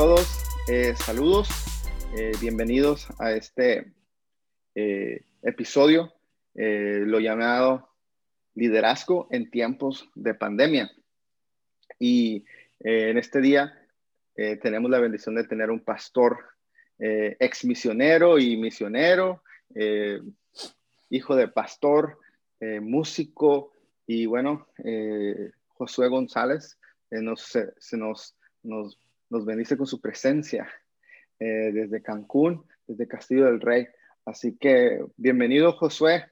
todos? Eh, saludos, eh, bienvenidos a este eh, episodio, lo llamado Liderazgo en tiempos de pandemia. Y en este día tenemos la bendición de tener un pastor ex misionero y misionero, hijo de pastor, músico y bueno, Josué González se nos, nos nos bendice con su presencia eh, desde Cancún, desde Castillo del Rey. Así que bienvenido Josué,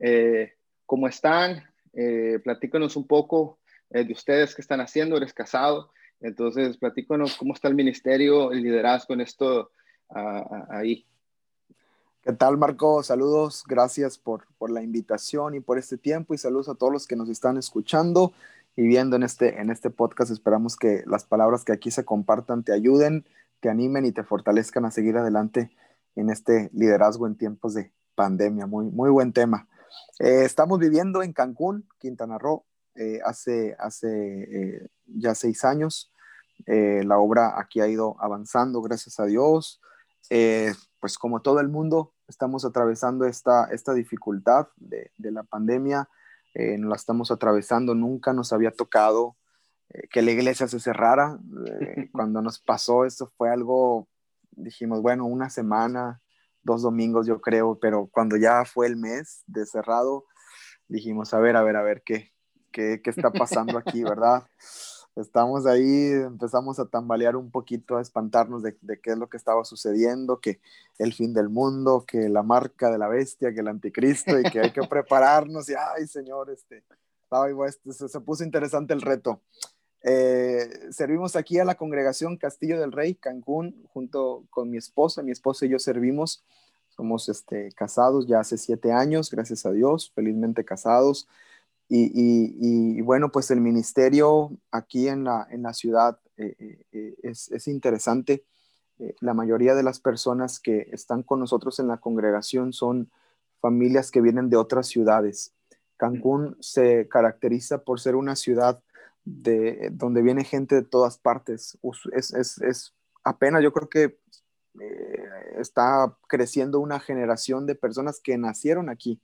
eh, ¿cómo están? Eh, platícanos un poco eh, de ustedes, qué están haciendo, eres casado, entonces platícanos cómo está el ministerio, el liderazgo en esto ahí. ¿Qué tal, Marco? Saludos, gracias por, por la invitación y por este tiempo y saludos a todos los que nos están escuchando y viendo en este, en este podcast. Esperamos que las palabras que aquí se compartan te ayuden, te animen y te fortalezcan a seguir adelante en este liderazgo en tiempos de pandemia. Muy, muy buen tema. Eh, estamos viviendo en Cancún, Quintana Roo, eh, hace, hace eh, ya seis años. la obra aquí ha ido avanzando, gracias a Dios. pues como todo el mundo, estamos atravesando esta, esta dificultad de, de la pandemia eh, la estamos atravesando, nunca nos había tocado eh, que la iglesia se cerrara. Eh, cuando nos pasó esto fue algo, dijimos, bueno, una semana, dos domingos yo creo, pero cuando ya fue el mes de cerrado, dijimos, a ver, a ver, a ver, ¿qué, qué, qué está pasando aquí, verdad? Estamos ahí, empezamos a tambalear un poquito, a espantarnos de, qué es lo que estaba sucediendo, que el fin del mundo, que la marca de la bestia, que el anticristo y que hay que prepararnos y, ay, señor, este, este se, puso interesante el reto. Eh, servimos aquí a la congregación Castillo del Rey, Cancún, junto con mi esposa. Mi esposa y yo servimos, somos este, casados ya hace siete años, gracias a Dios, felizmente casados. Y, bueno, pues el ministerio aquí en la, en la ciudad eh, eh, eh, es, es, interesante. la mayoría de las personas que están con nosotros en la congregación son familias que vienen de otras ciudades. Cancún se caracteriza por ser una ciudad de, donde viene gente de todas partes. Es, es, es apenas, yo creo que está creciendo una generación de personas que nacieron aquí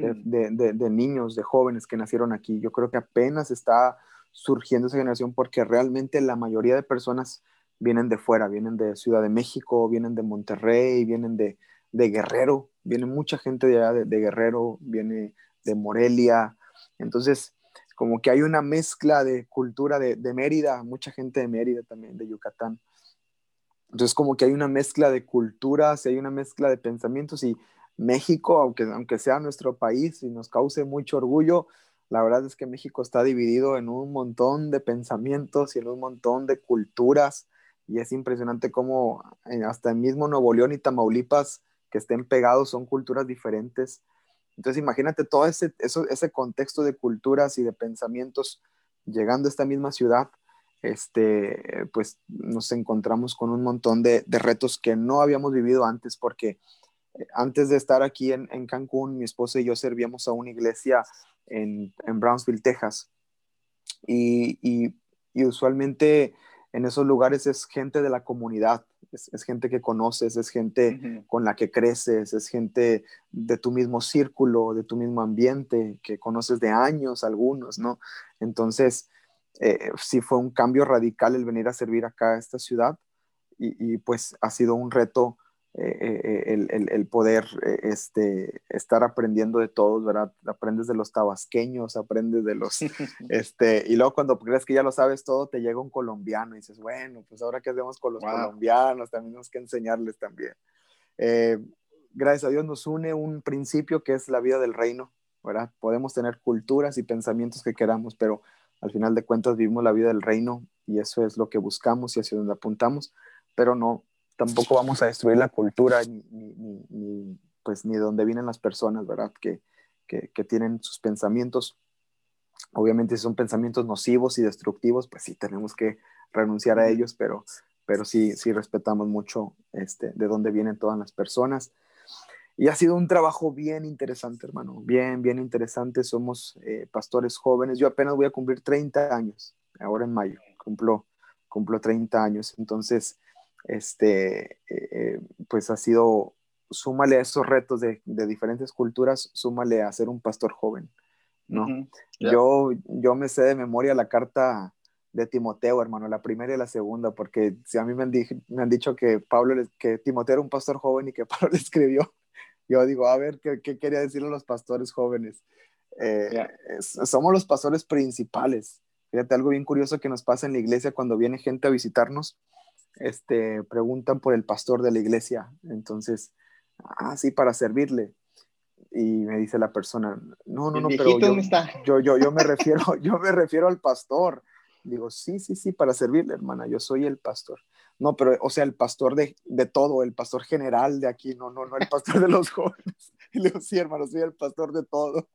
de, niños, de jóvenes que nacieron aquí. Yo creo que apenas está surgiendo esa generación porque realmente la mayoría de personas vienen de fuera, vienen de Ciudad de México, vienen de Monterrey, vienen de, Guerrero, viene mucha gente de allá de, Guerrero, viene de Morelia. Entonces, como que hay una mezcla de cultura de, de Mérida, mucha gente de Mérida también, de Yucatán. Entonces, como que hay una mezcla de culturas, hay una mezcla de pensamientos y México, aunque, aunque sea nuestro país y nos cause mucho orgullo, la verdad es que México está dividido en un montón de pensamientos y en un montón de culturas y es impresionante cómo eh, hasta el mismo Nuevo León y Tamaulipas que estén pegados son culturas diferentes. Entonces imagínate todo ese, ese contexto de culturas y de pensamientos llegando a esta misma ciudad, este, pues nos encontramos con un montón de, de retos que no habíamos vivido antes porque antes de estar aquí en, Cancún, mi esposa y yo servíamos a una iglesia en, Brownsville, Texas. Y, usualmente en esos lugares es gente de la comunidad, es, gente que conoces, es gente con la que creces, es gente de tu mismo círculo, de tu mismo ambiente, que conoces de años algunos, ¿no? Entonces, eh, sí fue un cambio radical el venir a servir acá a esta ciudad y, y pues ha sido un reto eh, eh, el, poder eh, este, estar aprendiendo de todos, ¿verdad? Aprendes de los tabasqueños, aprendes de los, este, y luego cuando crees que ya lo sabes todo, te llega un colombiano y dices, bueno, pues ahora qué hacemos con los colombianos, también tenemos que enseñarles también. gracias a Dios nos une un principio que es la vida del reino, ¿verdad? Podemos tener culturas y pensamientos que queramos, pero al final de cuentas vivimos la vida del reino y eso es lo que buscamos y hacia donde apuntamos, pero no, tampoco vamos a destruir la cultura ni, ni, pues, ni donde vienen las personas, ¿verdad? Que, que, tienen sus pensamientos. Obviamente si son pensamientos nocivos y destructivos, pues sí tenemos que renunciar a ellos, pero, pero sí, sí respetamos mucho este, de dónde vienen todas las personas. Y ha sido un trabajo bien interesante, hermano, bien, bien interesante. Somos eh, pastores jóvenes. Yo apenas voy a cumplir 30 años, ahora en mayo, cumplo, cumplo 30 años. Entonces, este, eh, pues ha sido, súmale a esos retos de, de, diferentes culturas, súmale a ser un pastor joven, ¿no? yo, yo me sé de memoria la carta de Timoteo, hermano, la primera y la segunda, porque si a mí me han, me han dicho que Pablo, que Timoteo era un pastor joven y que Pablo le escribió, yo digo, a ver, ¿qué, qué quería decirle los pastores jóvenes? Eh, somos los pastores principales. Fíjate, algo bien curioso que nos pasa en la iglesia cuando viene gente a visitarnos, este, preguntan por el pastor de la iglesia. Entonces, ah, sí, para servirle. Y me dice la persona, no, no, no, pero yo, yo, yo, yo, me refiero, yo me refiero al pastor. Digo, sí, sí, sí, para servirle, hermana, yo soy el pastor. No, pero, o sea, el pastor de, de todo, el pastor general de aquí, no, no, no, el pastor de los jóvenes. Y le digo, sí, hermano, soy el pastor de todo,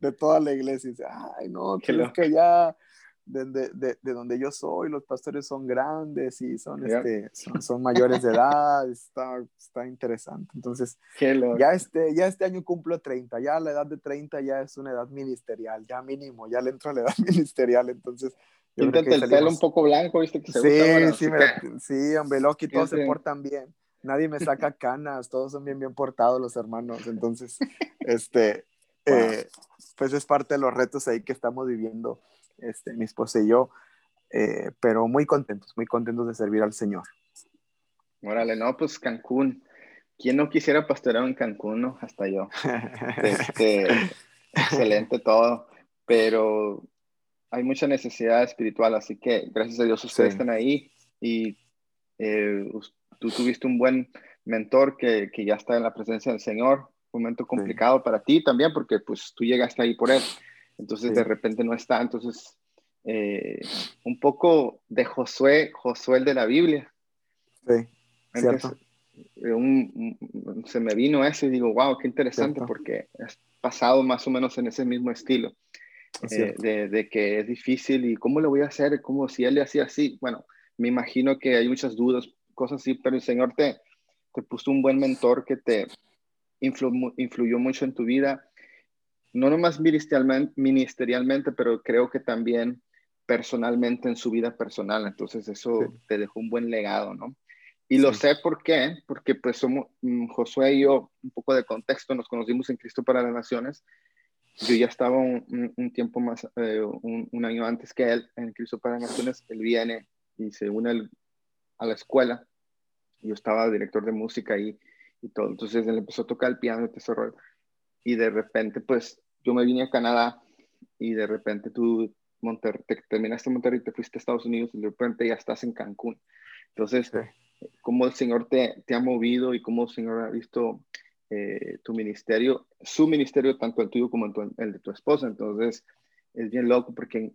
de toda la iglesia. Y dice, ay, no, que que ya de, de, de, donde yo soy, los pastores son grandes y son, este, son, son, mayores de edad, está, está interesante. Entonces, ya este, ya este año cumplo 30, ya la edad de 30 ya es una edad ministerial, ya mínimo, ya le entro a la edad ministerial, entonces... Píntate el pelo un poco blanco, viste que se sí, sí, sí, hombre, Loki, todos se portan bien. Nadie me saca canas, todos son bien, bien portados los hermanos. Entonces, este, eh, pues es parte de los retos ahí que estamos viviendo este, mi esposa y yo, eh, pero muy contentos, muy contentos de servir al Señor. Órale, no, pues Cancún. ¿Quién no quisiera pastorear en Cancún, no? Hasta yo. Este, excelente todo, pero hay mucha necesidad espiritual, así que gracias a Dios ustedes están ahí y eh, tú tuviste un buen mentor que, que, ya está en la presencia del Señor. Un momento complicado para ti también, porque pues tú llegaste ahí por él entonces de repente no está. Entonces, eh, un poco de Josué, Josué el de la Biblia. Sí, cierto. Eh, se me vino ese y digo, wow, qué interesante porque has pasado más o menos en ese mismo estilo. Eh, de, de, que es difícil y cómo lo voy a hacer, como si él le hacía así. Bueno, me imagino que hay muchas dudas, cosas así, pero el Señor te, te puso un buen mentor que te influyó mucho en tu vida no nomás ministerialmente, pero creo que también personalmente en su vida personal. Entonces eso te dejó un buen legado, ¿no? Y lo sé por qué, porque pues somos, mm, Josué y yo, un poco de contexto, nos conocimos en Cristo para las Naciones. Yo ya estaba un, tiempo más, eh, un, año antes que él en Cristo para las Naciones. Él viene y se une a la escuela. Yo estaba director de música y, y todo. Entonces él empezó a tocar el piano y todo ese y de repente, pues, yo me vine a Canadá y de repente tú Monter te, terminaste en Monterrey y te fuiste a Estados Unidos y de repente ya estás en Cancún. Entonces, cómo el Señor te, te, ha movido y cómo el Señor ha visto eh, tu ministerio, su ministerio, tanto el tuyo como el, de tu esposa. Entonces, es bien loco porque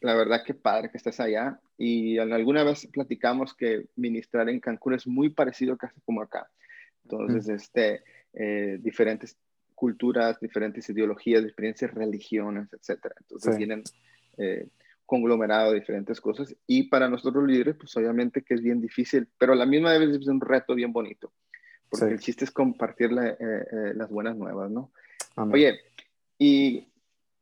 la verdad que padre que estés allá. Y alguna vez platicamos que ministrar en Cancún es muy parecido casi como acá. Entonces, este, eh, diferentes culturas, diferentes ideologías, diferentes religiones, etcétera. Entonces tienen eh, conglomerado de diferentes cosas y para nosotros líderes, pues obviamente que es bien difícil, pero a la misma vez es un reto bien bonito, porque el chiste es compartir eh, eh, las buenas nuevas, ¿no? Oye, ¿y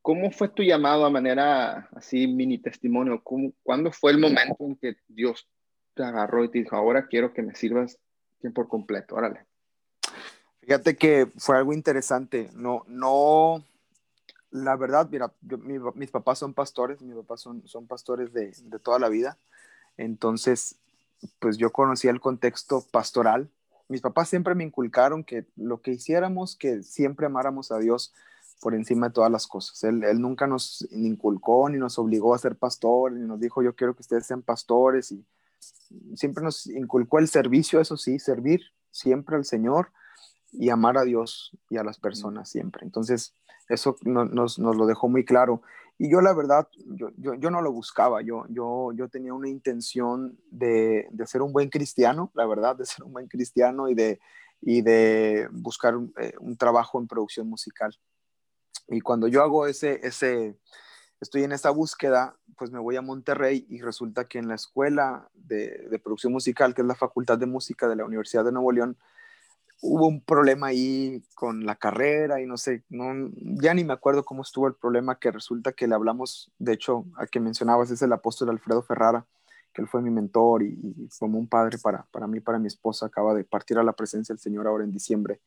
cómo fue tu llamado a manera así, mini testimonio? ¿Cómo, ¿Cuándo fue el momento en que Dios te agarró y te dijo, ahora quiero que me sirvas por completo, órale? Fíjate que fue algo interesante. No, no, la verdad, mira, mis papás son pastores, mis papás son, son pastores de, de, toda la vida. Entonces, pues yo conocía el contexto pastoral. Mis papás siempre me inculcaron que lo que hiciéramos, que siempre amáramos a Dios por encima de todas las cosas. Él, él nunca nos inculcó ni nos obligó a ser pastores, ni nos dijo yo quiero que ustedes sean pastores y siempre nos inculcó el servicio, eso sí, servir siempre al Señor y amar a Dios y a las personas siempre. Entonces, eso nos, lo dejó muy claro. Y yo la verdad, yo, yo, no lo buscaba, yo, yo, yo tenía una intención de, de, ser un buen cristiano, la verdad, de ser un buen cristiano y de, y de buscar eh, un, trabajo en producción musical. Y cuando yo hago ese, ese, estoy en esa búsqueda, pues me voy a Monterrey y resulta que en la escuela de, de producción musical, que es la Facultad de Música de la Universidad de Nuevo León, hubo un problema ahí con la carrera y no sé, no, ya ni me acuerdo cómo estuvo el problema que resulta que le hablamos, de hecho, al que mencionabas es el apóstol Alfredo Ferrara, que él fue mi mentor y, y como un padre para, para mí, para mi esposa, acaba de partir a la presencia del Señor ahora en diciembre.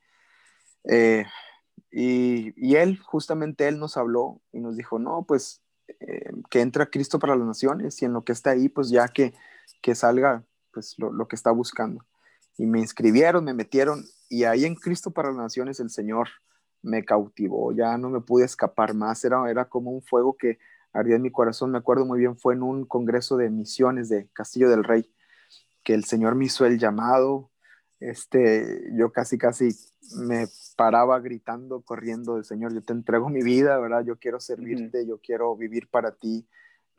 Eh, y, y, él, justamente él nos habló y nos dijo, no, pues eh, que entra Cristo para las naciones y en lo que está ahí, pues ya que, que salga pues lo, lo, que está buscando. Y me inscribieron, me metieron y ahí en Cristo para las naciones el Señor me cautivó, ya no me pude escapar más, era, era como un fuego que ardía en mi corazón, me acuerdo muy bien, fue en un congreso de misiones de Castillo del Rey, que el Señor me hizo el llamado, este, yo casi, casi me paraba gritando, corriendo del Señor, yo te entrego mi vida, ¿verdad? Yo quiero servirte, uh -huh. yo quiero vivir para ti.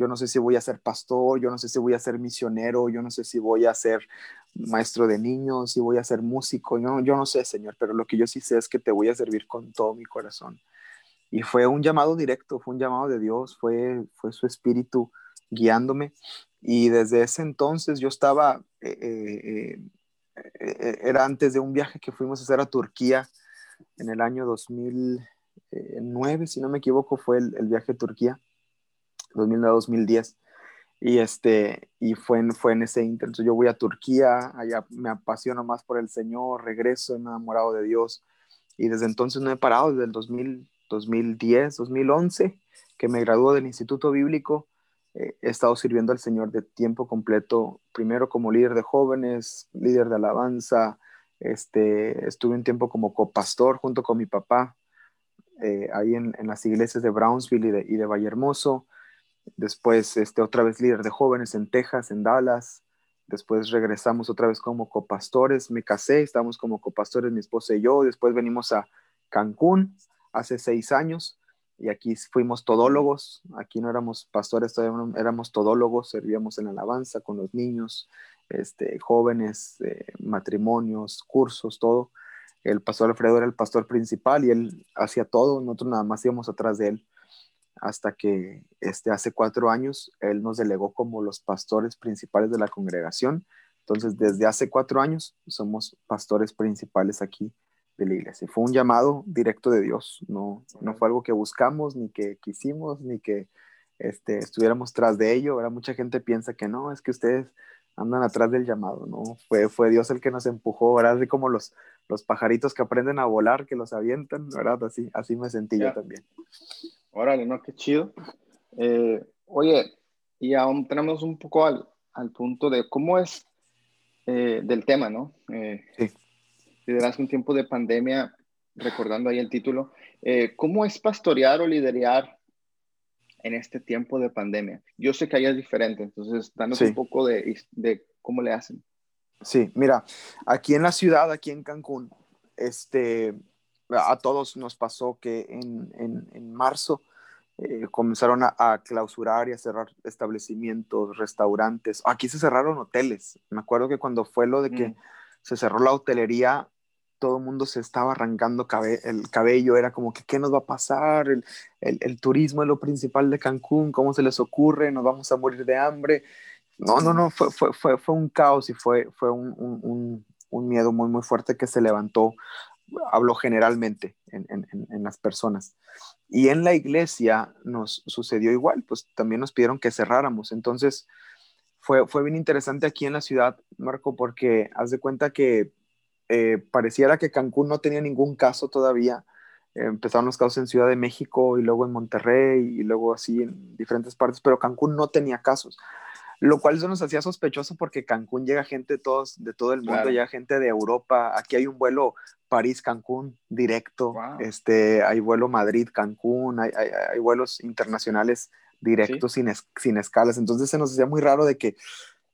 Yo no sé si voy a ser pastor, yo no sé si voy a ser misionero, yo no sé si voy a ser maestro de niños, si voy a ser músico, yo, yo no sé, Señor, pero lo que yo sí sé es que te voy a servir con todo mi corazón. Y fue un llamado directo, fue un llamado de Dios, fue, fue su espíritu guiándome. Y desde ese entonces yo estaba, eh, eh, eh, era antes de un viaje que fuimos a hacer a Turquía en el año 2009, si no me equivoco, fue el, el viaje a Turquía, 2009-2010. Y, este, y fue, en, fue en ese inter. Entonces yo voy a Turquía, allá me apasiono más por el Señor, regreso enamorado de Dios. Y desde entonces no he parado, desde el 2000, 2010, 2011, que me graduó del Instituto Bíblico, eh, he estado sirviendo al Señor de tiempo completo, primero como líder de jóvenes, líder de alabanza, este, estuve un tiempo como copastor junto con mi papá, eh, ahí en, en, las iglesias de Brownsville y de, y de Vallehermoso, después este, otra vez líder de jóvenes en Texas, en Dallas, después regresamos otra vez como copastores, me casé, estamos como copastores mi esposa y yo, después venimos a Cancún, hace seis años y aquí fuimos todólogos, aquí no éramos pastores, todavía éramos todólogos, servíamos en alabanza con los niños, este, jóvenes, eh, matrimonios, cursos, todo. El pastor Alfredo era el pastor principal y él hacía todo, nosotros nada más íbamos atrás de él hasta que este, hace cuatro años él nos delegó como los pastores principales de la congregación. Entonces, desde hace cuatro años somos pastores principales aquí de la iglesia. Fue un llamado directo de Dios, no, no fue algo que buscamos, ni que quisimos, ni que este, estuviéramos tras de ello. ¿verdad? Mucha gente piensa que no, es que ustedes andan atrás del llamado, ¿no? Fue, fue Dios el que nos empujó, ¿verdad? Así como los, los pajaritos que aprenden a volar, que los avientan, ¿verdad? Así, así me sentí yeah. yo también. Órale, ¿no? Qué chido. Eh, oye, y aún tenemos un poco al, al punto de cómo es eh, del tema, ¿no? Eh, sí liderazgo en tiempo de pandemia, recordando ahí el título, eh, ¿cómo es pastorear o liderar en este tiempo de pandemia? Yo sé que allá es diferente, entonces danos sí. un poco de, de, cómo le hacen. Sí, mira, aquí en la ciudad, aquí en Cancún, este, a todos nos pasó que en, en, en marzo eh, comenzaron a, a, clausurar y a cerrar establecimientos, restaurantes. Aquí se cerraron hoteles. Me acuerdo que cuando fue lo de que mm. se cerró la hotelería, todo el mundo se estaba arrancando cabe el cabello, era como que, ¿qué nos va a pasar? El, el, el, turismo es lo principal de Cancún, ¿cómo se les ocurre? Nos vamos a morir de hambre. No, no, no, fue, fue, fue, fue un caos y fue, fue un, un, un, miedo muy, muy fuerte que se levantó, hablo generalmente en, en, en, las personas. Y en la iglesia nos sucedió igual, pues también nos pidieron que cerráramos. Entonces, fue, fue bien interesante aquí en la ciudad, Marco, porque haz de cuenta que eh, pareciera que Cancún no tenía ningún caso todavía. Eh, empezaron los casos en Ciudad de México y luego en Monterrey y luego así en diferentes partes, pero Cancún no tenía casos. Lo cual eso nos hacía sospechoso porque Cancún llega gente de, todos, de todo el mundo, claro. llega gente de Europa. Aquí hay un vuelo París-Cancún directo, wow. este, hay vuelo Madrid-Cancún, hay, hay, hay, vuelos internacionales directos ¿Sí? sin, es, sin escalas. Entonces se nos hacía muy raro de que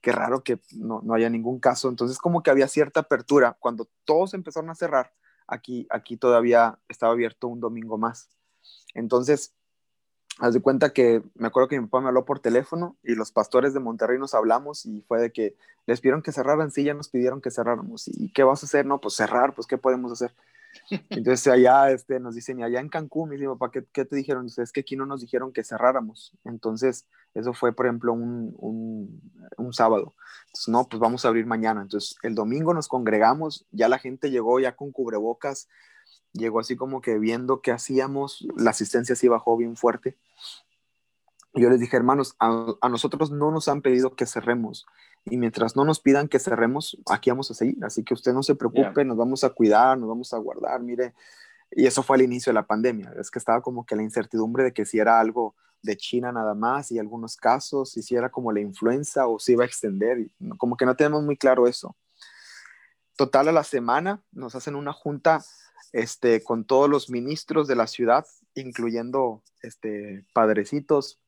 qué raro que no, no, haya ningún caso. Entonces como que había cierta apertura. Cuando todos empezaron a cerrar, aquí, aquí todavía estaba abierto un domingo más. Entonces, haz de cuenta que me acuerdo que mi papá me habló por teléfono y los pastores de Monterrey nos hablamos y fue de que les pidieron que cerraran, sí, ya nos pidieron que cerráramos. ¿Y qué vas a hacer? No, pues cerrar, pues ¿qué podemos hacer? Entonces allá este, nos dicen, y allá en Cancún, me dice, papá, ¿qué, ¿qué, te dijeron? Dice, es que aquí no nos dijeron que cerráramos. Entonces, eso fue, por ejemplo, un, un, un, sábado. Entonces, no, pues vamos a abrir mañana. Entonces, el domingo nos congregamos, ya la gente llegó ya con cubrebocas, llegó así como que viendo qué hacíamos, la asistencia sí bajó bien fuerte. yo les dije, hermanos, a, nosotros no nos han pedido que cerremos. Y mientras no nos pidan que cerremos, aquí vamos a seguir. Así que usted no se preocupe, nos vamos a cuidar, nos vamos a guardar. Mire, y eso fue al inicio de la pandemia. Es que estaba como que la incertidumbre de que si era algo de China nada más y algunos casos, si era como la influenza o si iba a extender. Como que no tenemos muy claro eso. Total, a la semana nos hacen una junta este, con todos los ministros de la ciudad, incluyendo este, padrecitos,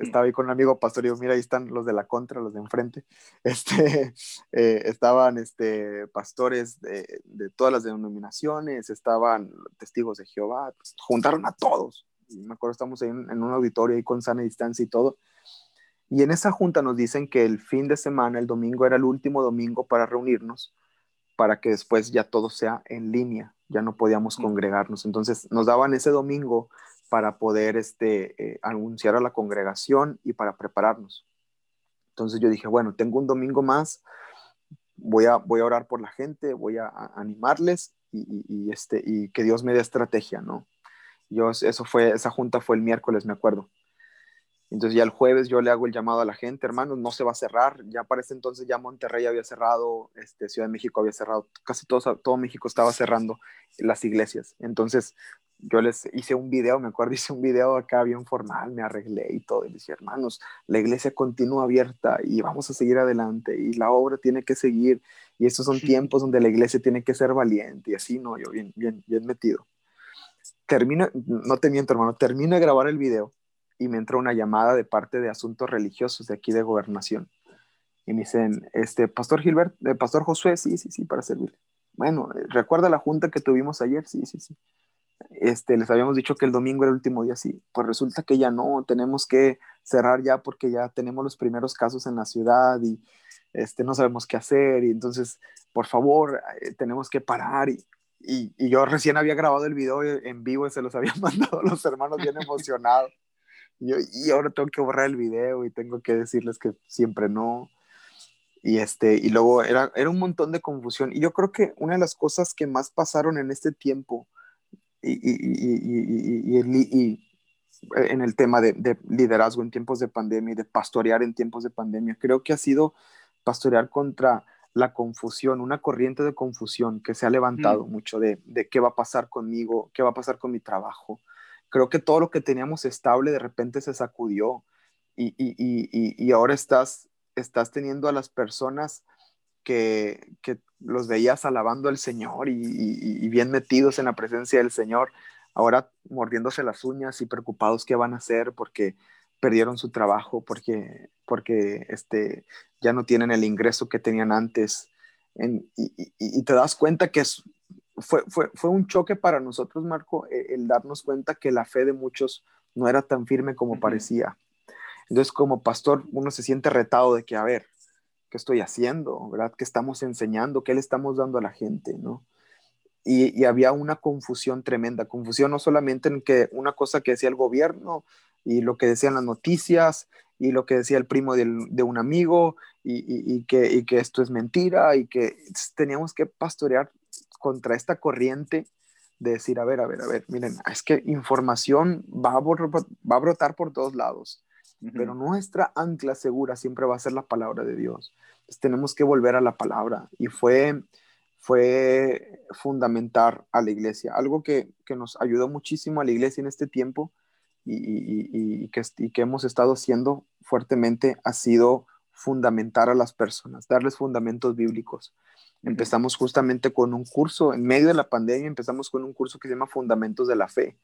estaba ahí con un amigo pastor y digo, mira, ahí están los de la contra, los de enfrente. Este, eh, estaban este, pastores de, de, todas las denominaciones, estaban testigos de Jehová, pues, juntaron a todos. Y me acuerdo, estamos en, en un auditorio ahí con sana distancia y todo. Y en esa junta nos dicen que el fin de semana, el domingo, era el último domingo para reunirnos, para que después ya todo sea en línea, ya no podíamos congregarnos. Entonces nos daban ese domingo para poder este, eh, anunciar a la congregación y para prepararnos. Entonces yo dije, bueno, tengo un domingo más, voy a, voy a orar por la gente, voy a, animarles y, este, y que Dios me dé estrategia, ¿no? Yo, eso fue, esa junta fue el miércoles, me acuerdo. Entonces ya el jueves yo le hago el llamado a la gente, hermanos, no se va a cerrar. Ya para ese entonces ya Monterrey había cerrado, este, Ciudad de México había cerrado, casi todo, todo México estaba cerrando las iglesias. Entonces yo les hice un video, me acuerdo, hice un video acá bien formal, me arreglé y todo, y decía, hermanos, la iglesia continúa abierta y vamos a seguir adelante y la obra tiene que seguir y estos son tiempos donde la iglesia tiene que ser valiente y así, no, yo bien, bien, bien metido. Termino, no te miento, hermano, termino de grabar el video y me entra una llamada de parte de asuntos religiosos de aquí de gobernación. Y me dicen, este, Pastor Gilbert, eh, Pastor Josué, sí, sí, sí, para servir. Bueno, ¿recuerda la junta que tuvimos ayer? Sí, sí, sí este, les habíamos dicho que el domingo era el último día, sí, pues resulta que ya no, tenemos que cerrar ya porque ya tenemos los primeros casos en la ciudad y este, no sabemos qué hacer y entonces, por favor, eh, tenemos que parar y, y, yo recién había grabado el video en vivo y se los había mandado a los hermanos bien emocionados. Y, yo, y ahora tengo que borrar el video y tengo que decirles que siempre no. Y, este, y luego era, era un montón de confusión. Y yo creo que una de las cosas que más pasaron en este tiempo y, y, en el tema de, liderazgo en tiempos de pandemia y de pastorear en tiempos de pandemia. Creo que ha sido pastorear contra la confusión, una corriente de confusión que se ha levantado mm. mucho de, de, qué va a pasar conmigo, qué va a pasar con mi trabajo. Creo que todo lo que teníamos estable de repente se sacudió y, y ahora estás, estás teniendo a las personas que, que los veías alabando al Señor y, bien metidos en la presencia del Señor, ahora mordiéndose las uñas y preocupados qué van a hacer porque perdieron su trabajo, porque, porque este, ya no tienen el ingreso que tenían antes. y, te das cuenta que es, fue, fue, fue, un choque para nosotros, Marco, e, el, darnos cuenta que la fe de muchos no era tan firme como parecía. Entonces, como pastor, uno se siente retado de que, a ver, ¿qué estoy haciendo? ¿Verdad? ¿Qué estamos enseñando? ¿Qué le estamos dando a la gente? ¿no? Y, había una confusión tremenda, confusión no solamente en que una cosa que decía el gobierno y lo que decían las noticias y lo que decía el primo de un amigo y, que, y que esto es mentira y que teníamos que pastorear contra esta corriente de decir, a ver, a ver, a ver, miren, es que información va a, va a brotar por todos lados pero nuestra ancla segura siempre va a ser la palabra de Dios. Entonces tenemos que volver a la palabra y fue, fue fundamental a la iglesia, algo que, que nos ayudó muchísimo a la iglesia en este tiempo y, y, y, que, y que hemos estado haciendo fuertemente ha sido fundamentar a las personas, darles fundamentos bíblicos. Empezamos justamente con un curso, en medio de la pandemia empezamos con un curso que se llama Fundamentos de la Fe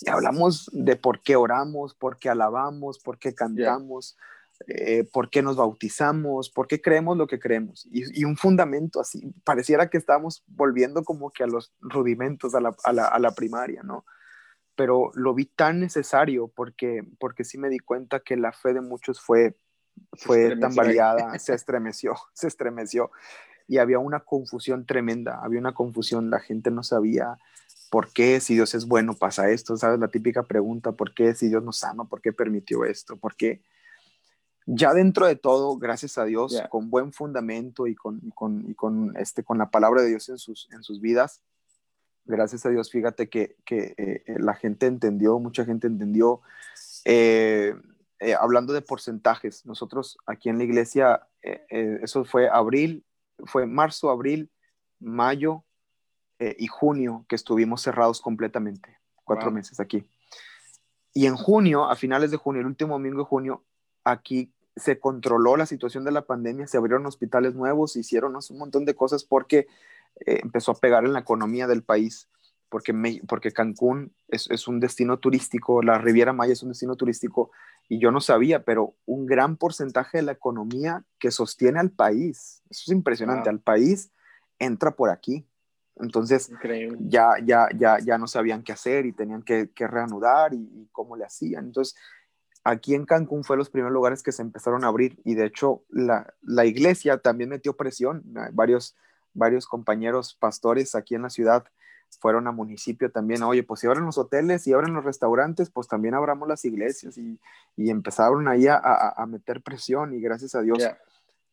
y hablamos de por qué oramos, por qué alabamos, por qué cantamos, eh, por qué nos bautizamos, por qué creemos lo que creemos. Y, un fundamento así, pareciera que estamos volviendo como que a los rudimentos, a la, a la, a la primaria, ¿no? Pero lo vi tan necesario porque, porque sí me di cuenta que la fe de muchos fue, fue tan variada, se estremeció, se estremeció. Y había una confusión tremenda, había una confusión, la gente no sabía ¿por qué si Dios es bueno pasa esto? ¿Sabes? La típica pregunta, ¿por qué si Dios nos ama? ¿Por qué permitió esto? ¿Por qué? Ya dentro de todo, gracias a Dios, con buen fundamento y con, con, con, este, con la palabra de Dios en sus, en sus vidas, gracias a Dios, fíjate que, que eh, la gente entendió, mucha gente entendió. Eh, eh, hablando de porcentajes, nosotros aquí en la iglesia, eso fue abril, fue marzo, abril, mayo y junio que estuvimos cerrados completamente, cuatro meses aquí. Y en junio, a finales de junio, el último domingo de junio, aquí se controló la situación de la pandemia, se abrieron hospitales nuevos, hicieron un montón de cosas porque eh, empezó a pegar en la economía del país, porque, porque Cancún es, un destino turístico, la Riviera Maya es un destino turístico, y yo no sabía, pero un gran porcentaje de la economía que sostiene al país, eso es impresionante, al país entra por aquí. Entonces, ya, ya, ya, ya no sabían qué hacer y tenían que, reanudar y, y, cómo le hacían. Entonces, aquí en Cancún fue los primeros lugares que se empezaron a abrir y de hecho la, iglesia también metió presión. Varios, varios compañeros pastores aquí en la ciudad fueron a municipio también, oye, pues si abren los hoteles y abren los restaurantes, pues también abramos las iglesias y, empezaron ahí a, meter presión y gracias a Dios,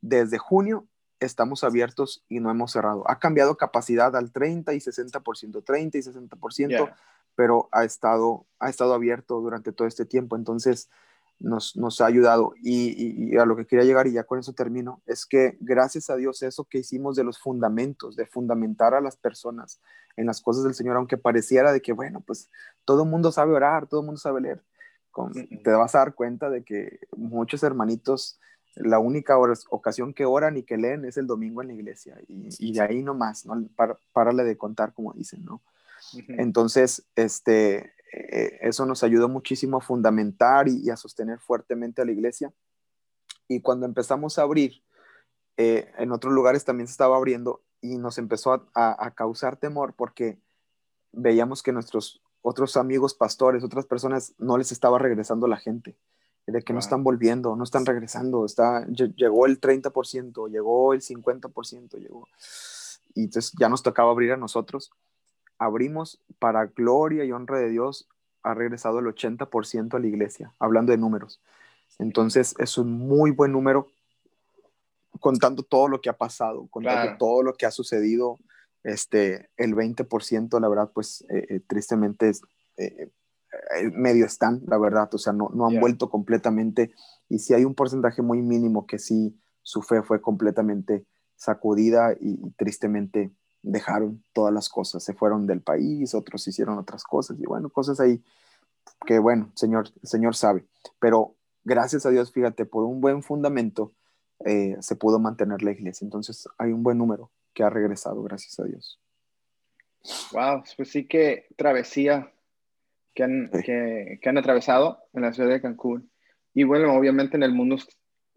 desde junio estamos abiertos y no hemos cerrado. Ha cambiado capacidad al 30 y 60%, 30 y 60%, pero ha estado, ha estado abierto durante todo este tiempo. Entonces, nos, nos ha ayudado. Y, a lo que quería llegar, y ya con eso termino, es que gracias a Dios eso que hicimos de los fundamentos, de fundamentar a las personas en las cosas del Señor, aunque pareciera de que, bueno, pues todo el mundo sabe orar, todo el mundo sabe leer, te vas a dar cuenta de que muchos hermanitos, la única ocasión que oran y que leen es el domingo en la iglesia, y, de ahí nomás, ¿no? Para, párale de contar, como dicen, ¿no? Entonces, este, eh, eso nos ayudó muchísimo a fundamentar y, a sostener fuertemente a la iglesia. Y cuando empezamos a abrir, eh, en otros lugares también se estaba abriendo y nos empezó a, causar temor porque veíamos que nuestros otros amigos pastores, otras personas, no les estaba regresando la gente, de que no están volviendo, no están regresando, está, llegó el 30%, llegó el 50%, llegó. Y entonces ya nos tocaba abrir a nosotros abrimos para gloria y honra de Dios, ha regresado el 80% a la iglesia, hablando de números. Entonces es un muy buen número contando todo lo que ha pasado, contando todo lo que ha sucedido. Este, el 20%, la verdad, pues eh, eh, tristemente es, eh, medio están, la verdad, o sea, no, no han vuelto completamente. Y si hay un porcentaje muy mínimo que sí, su fe fue completamente sacudida y tristemente dejaron todas las cosas, se fueron del país, otros hicieron otras cosas y bueno, cosas ahí que bueno, Señor, el Señor sabe, pero gracias a Dios, fíjate, por un buen fundamento eh, se pudo mantener la iglesia, entonces hay un buen número que ha regresado, gracias a Dios. Wow, pues sí que travesía que han, que, han atravesado en la ciudad de Cancún. Y bueno, obviamente en el mundo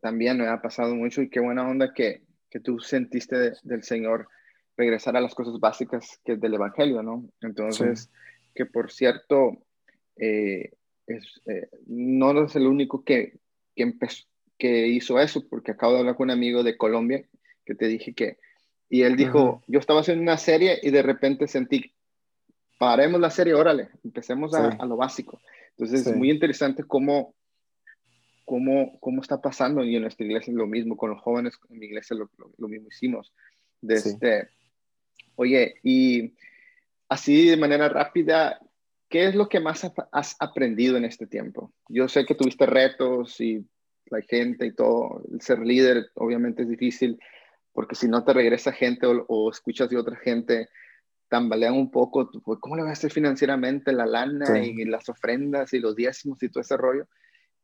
también me ha pasado mucho y qué buena onda que, que tú sentiste del Señor regresar a las cosas básicas que es del Evangelio, ¿no? Entonces, que por cierto, eh, es, eh, no es el único que, que, que hizo eso, porque acabo de hablar con un amigo de Colombia que te dije que, y él dijo, yo estaba haciendo una serie y de repente sentí, paremos la serie, órale, empecemos a, a lo básico. Entonces, es muy interesante cómo, cómo, cómo está pasando y en nuestra iglesia es lo mismo, con los jóvenes en mi iglesia lo, lo, mismo hicimos. De este, Oye, y así de manera rápida, ¿qué es lo que más has aprendido en este tiempo? Yo sé que tuviste retos y la gente y todo, el ser líder obviamente es difícil porque si no te regresa gente o, escuchas de otra gente, tambalean un poco, pues, ¿cómo le va a hacer financieramente la lana y las ofrendas y los diezmos y todo ese rollo?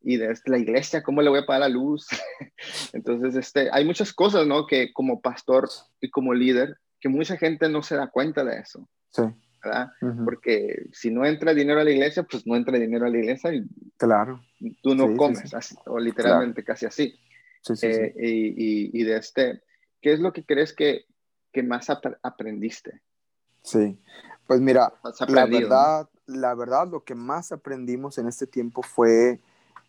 Y de la iglesia, ¿cómo le voy a pagar la luz? Entonces, este, hay muchas cosas, ¿no? Que como pastor y como líder que mucha gente no se da cuenta de eso. Sí. ¿verdad? Porque si no entra dinero a la iglesia, pues no entra dinero a la iglesia y claro. tú no comes, o literalmente casi así. Eh, y, y, de este, ¿qué es lo que crees que, que más aprendiste? Sí, pues mira, la verdad, la verdad, lo que más aprendimos en este tiempo fue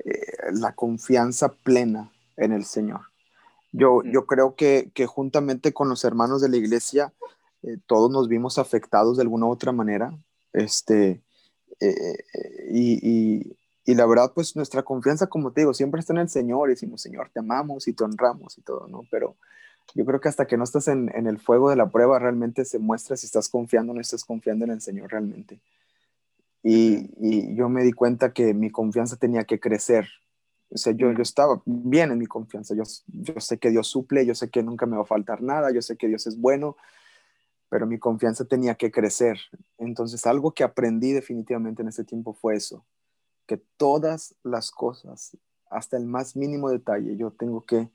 eh, la confianza plena en el Señor. Yo, yo creo que, que, juntamente con los hermanos de la iglesia, eh, todos nos vimos afectados de alguna u otra manera. Este, eh, y, y, la verdad, pues nuestra confianza, como te digo, siempre está en el Señor. Y decimos, Señor, te amamos y te honramos y todo, ¿no? Pero yo creo que hasta que no estás en, en el fuego de la prueba, realmente se muestra si estás confiando o no estás confiando en el Señor realmente. Y, y, yo me di cuenta que mi confianza tenía que crecer O sea, yo, yo estaba bien en mi confianza. Yo, yo sé que Dios suple, yo sé que nunca me va a faltar nada, yo sé que Dios es bueno, pero mi confianza tenía que crecer. Entonces, algo que aprendí definitivamente en ese tiempo fue eso, que todas las cosas, hasta el más mínimo detalle, yo tengo que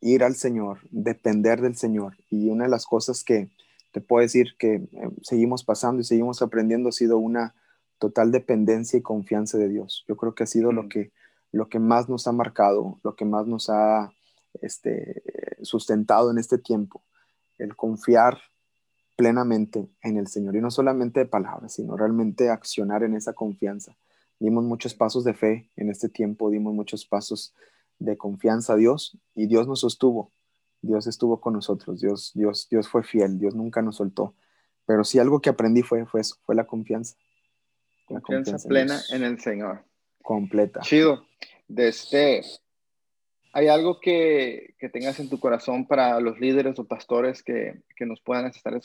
ir al Señor, depender del Señor. Y una de las cosas que te puedo decir que eh, seguimos pasando y seguimos aprendiendo ha sido una total dependencia y confianza de Dios. Yo creo que ha sido lo, que, lo que más nos ha marcado, lo que más nos ha este, sustentado en este tiempo, el confiar plenamente en el Señor y no solamente de palabras, sino realmente accionar en esa confianza. Dimos muchos pasos de fe en este tiempo, dimos muchos pasos de confianza a Dios y Dios nos sostuvo. Dios estuvo con nosotros, Dios, Dios, Dios fue fiel, Dios nunca nos soltó. Pero sí algo que aprendí fue, fue eso, fue la confianza. confianza, plena en, el Señor. Completa. Chido. De este, ¿Hay algo que, que, tengas en tu corazón para los líderes o pastores que, que nos puedan estar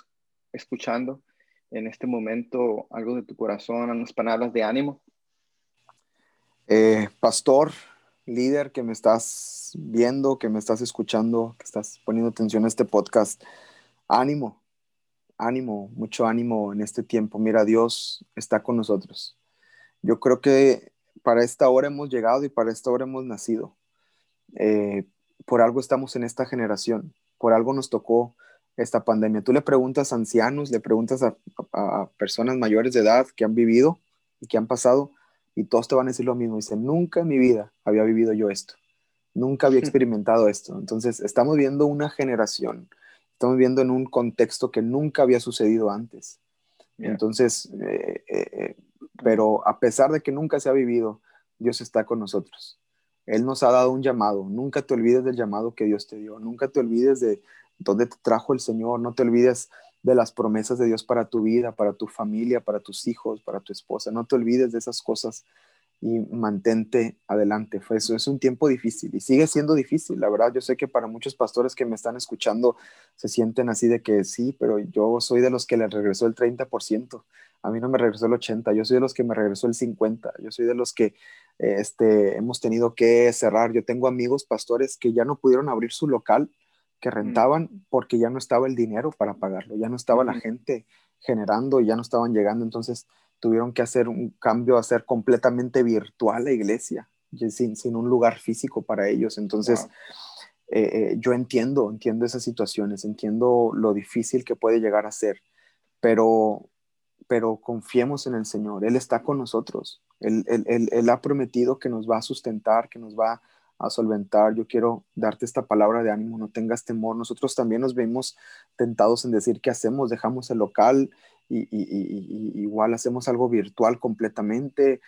escuchando en este momento? ¿Algo de tu corazón, unas palabras de ánimo? Eh, pastor, líder que me estás viendo, que me estás escuchando, que estás poniendo atención a este podcast, ánimo, ánimo, mucho ánimo en este tiempo. Mira, Dios está con nosotros. Yo creo que para esta hora hemos llegado y para esta hora hemos nacido. Eh, por algo estamos en esta generación, por algo nos tocó esta pandemia. Tú le preguntas a ancianos, le preguntas a, a personas mayores de edad que han vivido y que han pasado y todos te van a decir lo mismo. Dice, nunca en mi vida había vivido yo esto. Nunca había experimentado esto. Entonces, estamos viendo una generación. Estamos viendo en un contexto que nunca había sucedido antes. Entonces, eh, eh, pero a pesar de que nunca se ha vivido, Dios está con nosotros. Él nos ha dado un llamado. Nunca te olvides del llamado que Dios te dio. Nunca te olvides de dónde te trajo el Señor. No te olvides de las promesas de Dios para tu vida, para tu familia, para tus hijos, para tu esposa. No te olvides de esas cosas y mantente adelante. Fue eso, es un tiempo difícil y sigue siendo difícil, la verdad. Yo sé que para muchos pastores que me están escuchando se sienten así de que sí, pero yo soy de los que le regresó el 30%. A mí no me regresó el 80, yo soy de los que me regresó el 50, yo soy de los que este, hemos tenido que cerrar. Yo tengo amigos pastores que ya no pudieron abrir su local que rentaban porque ya no estaba el dinero para pagarlo, ya no estaba la gente generando, ya no estaban llegando, entonces tuvieron que hacer un cambio, hacer completamente virtual la iglesia, sin, sin un lugar físico para ellos. Entonces, eh, eh, yo entiendo, entiendo esas situaciones, entiendo lo difícil que puede llegar a ser, pero, pero confiemos en el Señor, Él está con nosotros, él, él, él ha prometido que nos va a sustentar, que nos va a solventar. Yo quiero darte esta palabra de ánimo, no tengas temor. Nosotros también nos vemos tentados en decir qué hacemos, dejamos el local y, igual hacemos algo virtual completamente.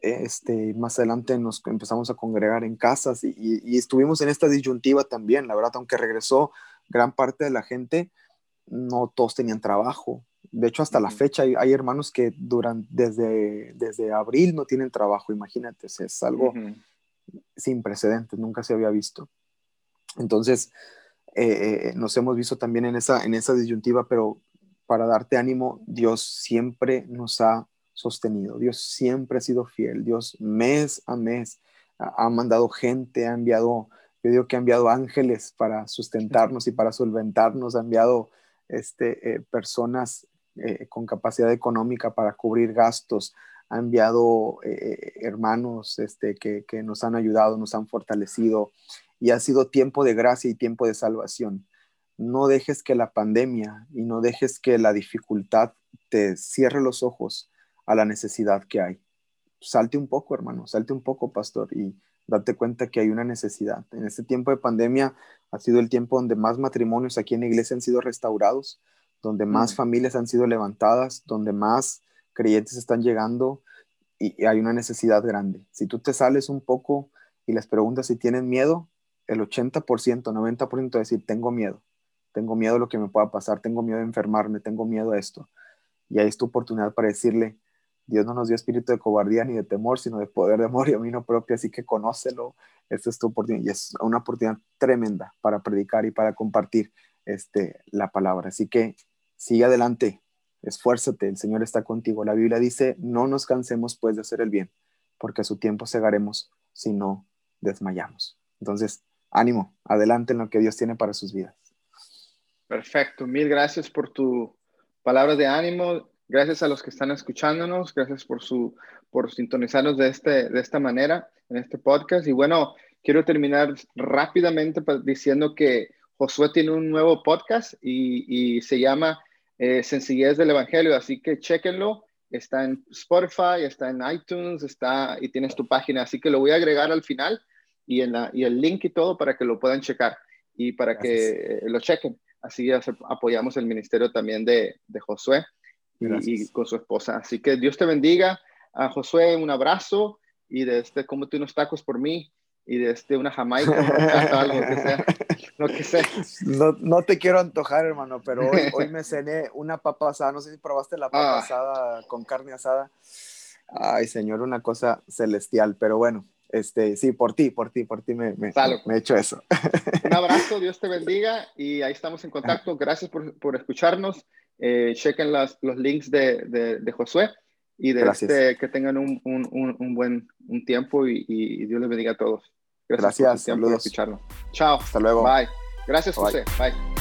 Este, más adelante nos empezamos a congregar en casas y, estuvimos en esta disyuntiva también, la verdad, aunque regresó gran parte de la gente, no todos tenían trabajo. De hecho, hasta la fecha hay, hermanos que duran desde, desde abril no tienen trabajo, imagínate, es algo sin precedentes, nunca se había visto. Entonces, eh, eh, nos hemos visto también en esa, en esa disyuntiva, pero para darte ánimo, Dios siempre nos ha sostenido, Dios siempre ha sido fiel, Dios mes a mes ha, mandado gente, ha enviado, yo digo que ha enviado ángeles para sustentarnos y para solventarnos, ha enviado este, eh, personas con capacidad económica para cubrir gastos, ha enviado eh, hermanos este, que, nos han ayudado, nos han fortalecido y ha sido tiempo de gracia y tiempo de salvación. No dejes que la pandemia y no dejes que la dificultad te cierre los ojos a la necesidad que hay. Salte un poco, hermano, salte un poco, pastor, y date cuenta que hay una necesidad. En este tiempo de pandemia ha sido el tiempo donde más matrimonios aquí en la iglesia han sido restaurados, donde más mm. familias han sido levantadas, donde más creyentes están llegando y, hay una necesidad grande. Si tú te sales un poco y les preguntas si tienen miedo, el 80%, 90% de decir, tengo miedo, tengo miedo de lo que me pueda pasar, tengo miedo de enfermarme, tengo miedo a esto. Y ahí es tu oportunidad para decirle, Dios no nos dio espíritu de cobardía ni de temor, sino de poder, de amor y dominio propio, así que conócelo. Esta es tu oportunidad y es una oportunidad tremenda para predicar y para compartir este, la palabra. Así que sigue adelante, esfuérzate, el Señor está contigo. La Biblia dice, no nos cansemos pues de hacer el bien, porque a su tiempo segaremos si no desmayamos. Entonces, ánimo, adelante en lo que Dios tiene para sus vidas. Perfecto, mil gracias por tu palabra de ánimo. Gracias a los que están escuchándonos, gracias por su por sintonizarnos de este de esta manera en este podcast y bueno, quiero terminar rápidamente diciendo que Josué tiene un nuevo podcast y, se llama eh, Sencillez del Evangelio, así que chéquenlo. Está en Spotify, está en iTunes, está y tienes tu página, así que lo voy a agregar al final y, en la, y el link y todo para que lo puedan checar y para que lo chequen. Así apoyamos el ministerio también de, de Josué y, con su esposa. Así que Dios te bendiga. A Josué, un abrazo y de este, cómete unos tacos por mí y de este, una jamaica, algo que sea. Lo que sea. No, no, te quiero antojar, hermano, pero hoy, hoy, me cené una papa asada. No sé si probaste la papa ah. asada con carne asada. Ay, señor, una cosa celestial, pero bueno, este, sí, por ti, por ti, por ti me, me, me he hecho eso. Un abrazo, Dios te bendiga y ahí estamos en contacto. Gracias por, por escucharnos. Eh, chequen las, los links de, de, de, Josué y de este, que tengan un, un, un, buen un tiempo y, y, Dios les bendiga a todos. Gracias, Gracias por, escucharnos. Chao. Hasta luego. Bye. Gracias, José. Bye.